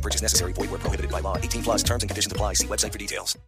No purchase necessary. Void where prohibited by law. 18 plus terms and conditions apply. See website for details.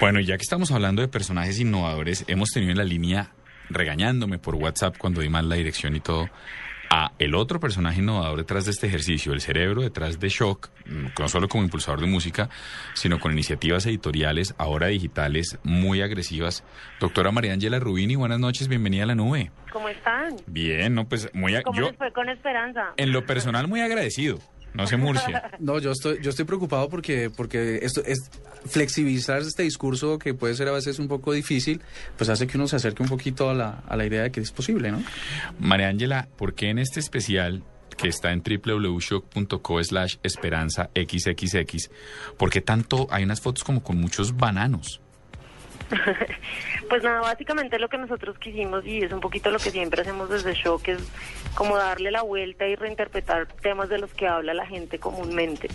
Bueno, ya que estamos hablando de personajes innovadores, hemos tenido en la línea regañándome por WhatsApp cuando di mal la dirección y todo a el otro personaje innovador detrás de este ejercicio, el cerebro detrás de Shock, mm, no solo como impulsador de música, sino con iniciativas editoriales, ahora digitales, muy agresivas. Doctora María Ángela Rubini, buenas noches, bienvenida a la nube. ¿Cómo están? Bien, no, pues muy... ¿Cómo yo, les fue con Esperanza? en lo personal, muy agradecido. No sé, Murcia. No, yo estoy, yo estoy preocupado porque, porque esto es flexibilizar este discurso que puede ser a veces un poco difícil, pues hace que uno se acerque un poquito a la, a la idea de que es posible, ¿no? María Ángela, ¿por qué en este especial que está en www.shock.co slash esperanza xxx, por qué tanto hay unas fotos como con muchos bananos? Pues nada, básicamente lo que nosotros quisimos y es un poquito lo que siempre hacemos desde Shock es como darle la vuelta y reinterpretar temas de los que habla la gente comúnmente.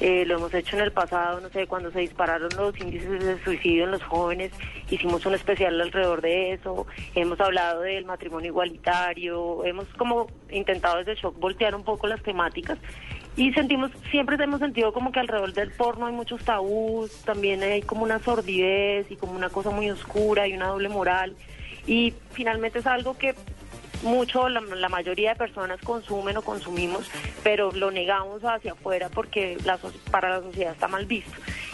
Eh, lo hemos hecho en el pasado, no sé, cuando se dispararon los índices de suicidio en los jóvenes, hicimos un especial alrededor de eso, hemos hablado del matrimonio igualitario, hemos como intentado desde Shock voltear un poco las temáticas y sentimos, siempre hemos sentido como que alrededor del porno hay muchos tabús, también hay como una sordidez y como una cosa muy oscura y una doble moral. Y finalmente es algo que mucho, la, mayoría de personas consumen o consumimos, pero lo negamos hacia afuera porque la, para la sociedad está mal visto.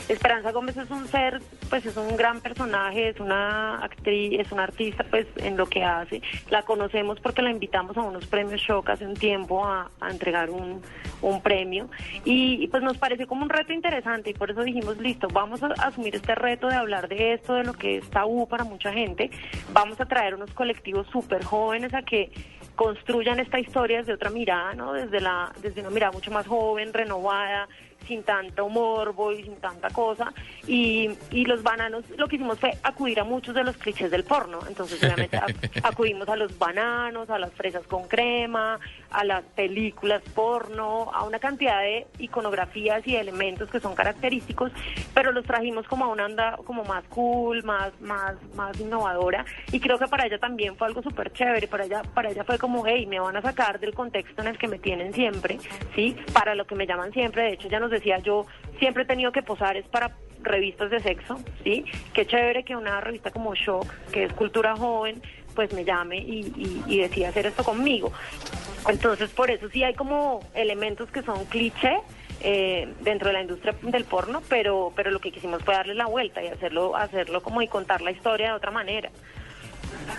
Esperanza Gómez es un ser, pues es un gran personaje, es una actriz, es una artista, pues en lo que hace. La conocemos porque la invitamos a unos premios Shock hace un tiempo a, entregar un, premio y, y, pues nos pareció como un reto interesante y por eso dijimos, listo, vamos a asumir este reto de hablar de esto, de lo que es tabú para mucha gente. Vamos a traer unos colectivos súper jóvenes a que construyan esta historia desde otra mirada, ¿no? Desde, la, desde una mirada mucho más joven, renovada, sin tanto morbo y sin tanta cosa. Y, y los bananos, lo que hicimos fue acudir a muchos de los clichés del porno. Entonces, obviamente, ac- acudimos a los bananos, a las fresas con crema, a las películas porno, a una cantidad de iconografías y elementos que son característicos, pero los trajimos como a una onda como más cool, más, más, más innovadora. Y creo que para ella también fue algo súper chévere. Para ella, para ella fue como, hey, me van a sacar del contexto en el que me tienen siempre, ¿sí? Para lo que me llaman siempre. De hecho, ya nos decía, yo siempre he tenido que posar es para revistas de sexo, ¿sí? Qué chévere que una revista como Shock, que es cultura joven, pues me llame y, y, y decida hacer esto conmigo. Entonces, por eso sí hay como elementos que son cliché eh, dentro de la industria del porno, pero, pero lo que quisimos fue darle la vuelta y hacerlo, hacerlo como y contar la historia de otra manera.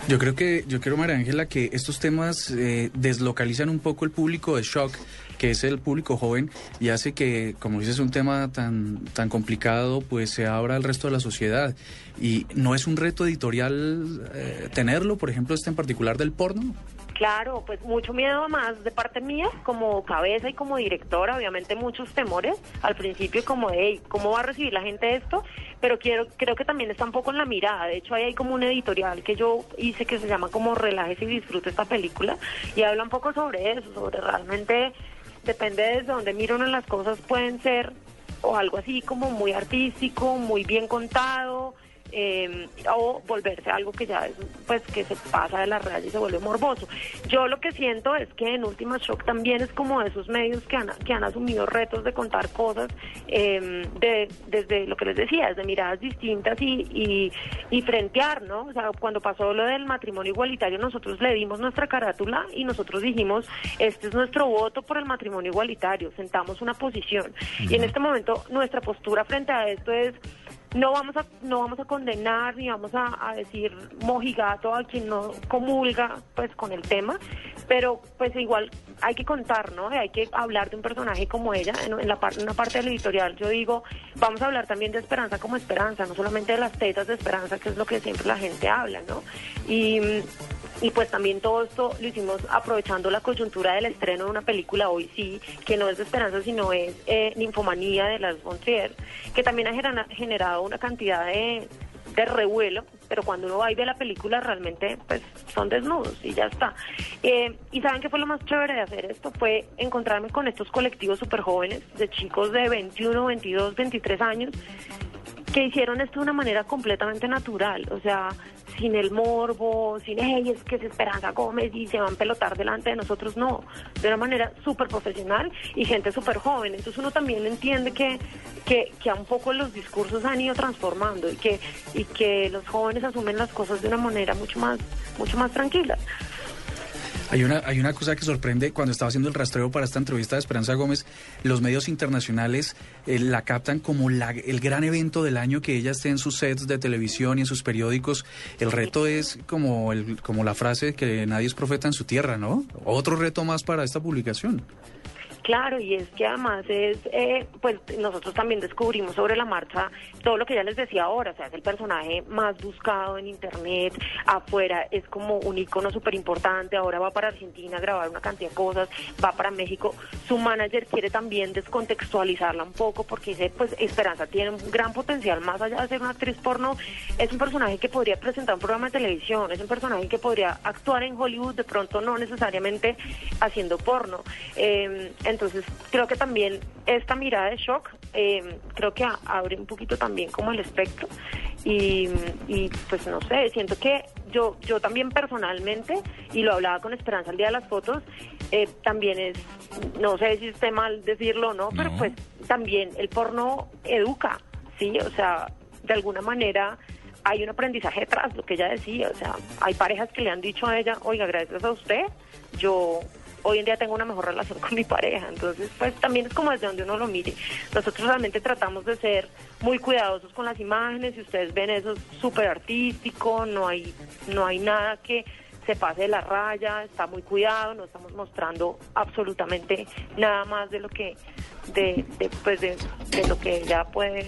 Yo creo que, yo creo, María Ángela, que estos temas eh, deslocalizan un poco el público de shock, que es el público joven, y hace que, como dices, un tema tan, tan complicado, pues se abra al resto de la sociedad. Y no es un reto editorial eh, tenerlo, por ejemplo, este en particular del porno. Claro, pues mucho miedo más de parte mía como cabeza y como directora, obviamente muchos temores al principio como de, ¿cómo va a recibir la gente esto? Pero quiero, creo que también está un poco en la mirada, de hecho ahí hay como un editorial que yo hice que se llama como Relájese y disfrute esta película y habla un poco sobre eso, sobre realmente, depende desde donde mira uno las cosas pueden ser o algo así como muy artístico, muy bien contado, eh, o volverse algo que ya es, pues que se pasa de la raya y se vuelve morboso. Yo lo que siento es que en Última Shock también es como de esos medios que han, que han asumido retos de contar cosas eh, de, desde lo que les decía, desde miradas distintas y, y, y frentear, ¿no? O sea, cuando pasó lo del matrimonio igualitario, nosotros le dimos nuestra carátula y nosotros dijimos, este es nuestro voto por el matrimonio igualitario, sentamos una posición. Y en este momento nuestra postura frente a esto es no vamos a no vamos a condenar ni vamos a, a, decir mojigato a quien no comulga pues con el tema pero pues igual hay que contar no hay que hablar de un personaje como ella en, la parte una parte del editorial yo digo vamos a hablar también de esperanza como esperanza no solamente de las tetas de esperanza que es lo que siempre la gente habla no y Y pues también todo esto lo hicimos aprovechando la coyuntura del estreno de una película hoy sí, que no es esperanza, sino es eh, Ninfomanía de las Bontrier, que también ha generado una cantidad de, de revuelo, pero cuando uno va y ve la película realmente pues son desnudos y ya está. Eh, y saben qué fue lo más chévere de hacer esto, fue encontrarme con estos colectivos súper jóvenes, de chicos de 21, 22, 23 años, que hicieron esto de una manera completamente natural, o sea, sin el morbo, sin ellos que se Esperanza Gómez y se van a pelotar delante de nosotros, no, de una manera súper profesional y gente súper joven. Entonces uno también entiende que, que, que a un poco los discursos han ido transformando y que, y que los jóvenes asumen las cosas de una manera mucho más, mucho más tranquila. Hay una, hay una cosa que sorprende cuando estaba haciendo el rastreo para esta entrevista de Esperanza Gómez, los medios internacionales eh, la captan como la, el gran evento del año que ella esté en sus sets de televisión y en sus periódicos. El reto es como, el, como la frase que nadie es profeta en su tierra, ¿no? Otro reto más para esta publicación. Claro, y es que además es, eh, pues nosotros también descubrimos sobre la marcha todo lo que ya les decía ahora, o sea, es el personaje más buscado en internet, afuera es como un icono súper importante, ahora va para Argentina a grabar una cantidad de cosas, va para México, su manager quiere también descontextualizarla un poco porque dice, pues Esperanza tiene un gran potencial, más allá de ser una actriz porno, es un personaje que podría presentar un programa de televisión, es un personaje que podría actuar en Hollywood, de pronto no necesariamente haciendo porno. Eh, entonces, creo que también esta mirada de shock, eh, creo que abre un poquito también como el espectro. Y, pues no sé, siento que yo, yo también personalmente, y lo hablaba con Esperanza el día de las fotos, eh, también es, no sé si esté mal decirlo o no, pero pues también el porno educa, ¿sí? O sea, de alguna manera hay un aprendizaje detrás, lo que ella decía, o sea, hay parejas que le han dicho a ella, oiga, gracias a usted, yo hoy en día tengo una mejor relación con mi pareja. Entonces, pues también es como desde donde uno lo mire. Nosotros realmente tratamos de ser muy cuidadosos con las imágenes. Si ustedes ven eso es súper artístico, no hay, no hay nada que se pase de la raya, está muy cuidado, no estamos mostrando absolutamente nada más de lo que de, de, pues de, de lo que ya puede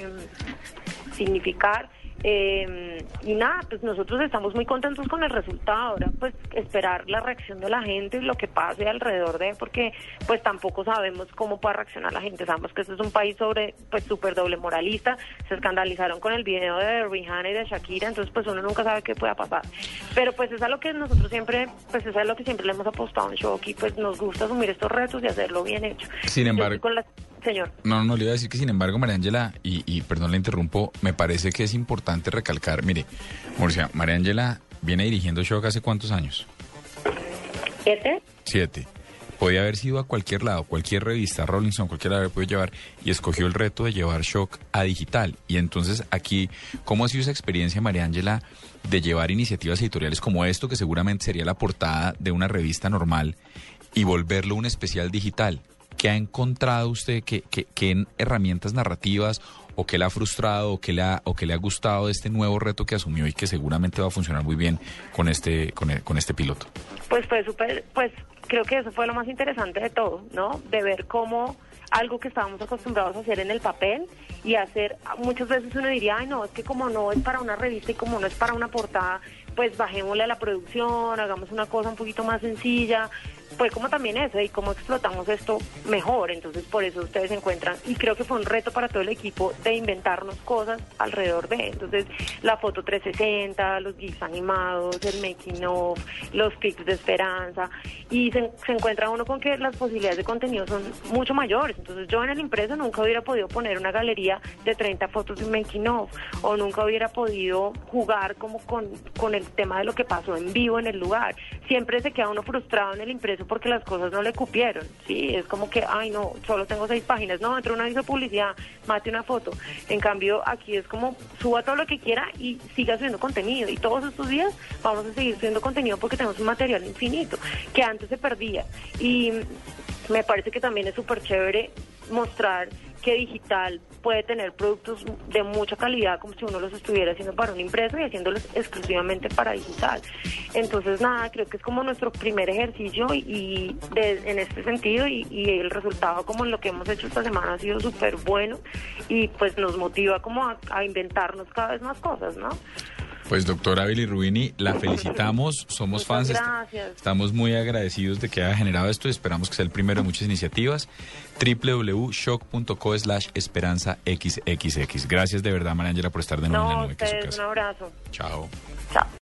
significar. Eh, y nada, pues nosotros estamos muy contentos con el resultado. Ahora, pues esperar la reacción de la gente y lo que pase alrededor de, porque pues tampoco sabemos cómo puede reaccionar la gente. Sabemos que este es un país sobre, pues súper doble moralista. Se escandalizaron con el video de Rihanna y de Shakira, entonces pues uno nunca sabe qué pueda pasar. Pero pues es a lo que nosotros siempre, pues es a lo que siempre le hemos apostado en Shock y pues nos gusta asumir estos retos y hacerlo bien hecho. Sin embargo. Señor. No, no, le iba a decir que sin embargo, María Ángela, y, y perdón, le interrumpo, me parece que es importante recalcar, mire, Murcia, María Ángela viene dirigiendo Shock hace cuántos años? ¿Siete? Siete. Podía haber sido a cualquier lado, cualquier revista, Rolling Stone, cualquiera la puede llevar, y escogió el reto de llevar Shock a digital. Y entonces aquí, ¿cómo ha sido esa experiencia, María Ángela, de llevar iniciativas editoriales como esto, que seguramente sería la portada de una revista normal, y volverlo un especial digital? ¿Qué ha encontrado usted? ¿Qué, qué, herramientas narrativas o qué le ha frustrado o qué le ha, o qué le ha gustado de este nuevo reto que asumió y que seguramente va a funcionar muy bien con este, con, e, con este piloto? Pues fue súper, pues creo que eso fue lo más interesante de todo, ¿no? De ver cómo algo que estábamos acostumbrados a hacer en el papel y hacer, muchas veces uno diría, ay no, es que como no es para una revista y como no es para una portada, pues bajémosle a la producción, hagamos una cosa un poquito más sencilla, pues como también eso y cómo explotamos esto mejor. Entonces por eso ustedes se encuentran y creo que fue un reto para todo el equipo de inventarnos cosas alrededor de. Entonces la foto 360, los GIFs animados, el making of, los pics de esperanza y se, encuentra uno con que las posibilidades de contenido son mucho mayores. Entonces yo en el impreso nunca hubiera podido poner una galería de 30 fotos de making of o nunca hubiera podido jugar como con, con el tema de lo que pasó en vivo en el lugar. Siempre se queda uno frustrado en el impreso porque las cosas no le cupieron, ¿sí? Es como que, ay, no, solo tengo seis páginas, no, entró una aviso de publicidad, mate una foto. En cambio, aquí es como, suba todo lo que quiera y siga subiendo contenido. Y todos estos días vamos a seguir subiendo contenido porque tenemos un material infinito que antes se perdía. Y me parece que también es súper chévere mostrar que digital puede tener productos de mucha calidad como si uno los estuviera haciendo para una empresa y haciéndolos exclusivamente para digital. Entonces, nada, creo que es como nuestro primer ejercicio y, en este sentido y, el resultado como lo que hemos hecho esta semana ha sido súper bueno y pues nos motiva como a inventarnos cada vez más cosas, ¿no? Pues doctora Billy la felicitamos, somos fans, gracias. estamos muy agradecidos de que haya generado esto y esperamos que sea el primero de muchas iniciativas. www.shock.co slash esperanza xxx. Gracias de verdad, María Angela, por estar de nuevo en la nube. que es su ustedes, un abrazo. Chao. Chao.